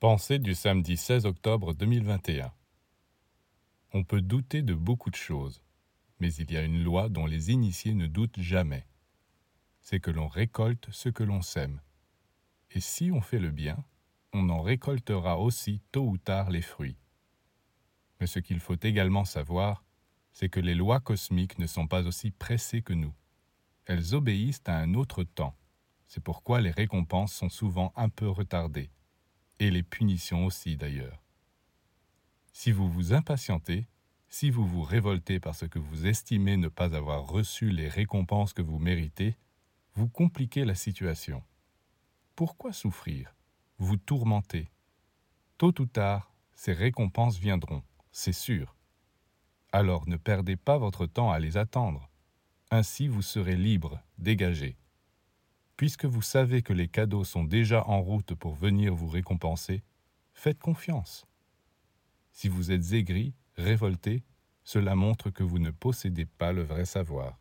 Pensée du samedi 16 octobre 2021 On peut douter de beaucoup de choses, mais il y a une loi dont les initiés ne doutent jamais. C'est que l'on récolte ce que l'on sème. Et si on fait le bien, on en récoltera aussi tôt ou tard les fruits. Mais ce qu'il faut également savoir, c'est que les lois cosmiques ne sont pas aussi pressées que nous. Elles obéissent à un autre temps. C'est pourquoi les récompenses sont souvent un peu retardées et les punitions aussi d'ailleurs. Si vous vous impatientez, si vous vous révoltez parce que vous estimez ne pas avoir reçu les récompenses que vous méritez, vous compliquez la situation. Pourquoi souffrir? Vous tourmentez. Tôt ou tard, ces récompenses viendront, c'est sûr. Alors ne perdez pas votre temps à les attendre. Ainsi vous serez libre, dégagé. Puisque vous savez que les cadeaux sont déjà en route pour venir vous récompenser, faites confiance. Si vous êtes aigri, révolté, cela montre que vous ne possédez pas le vrai savoir.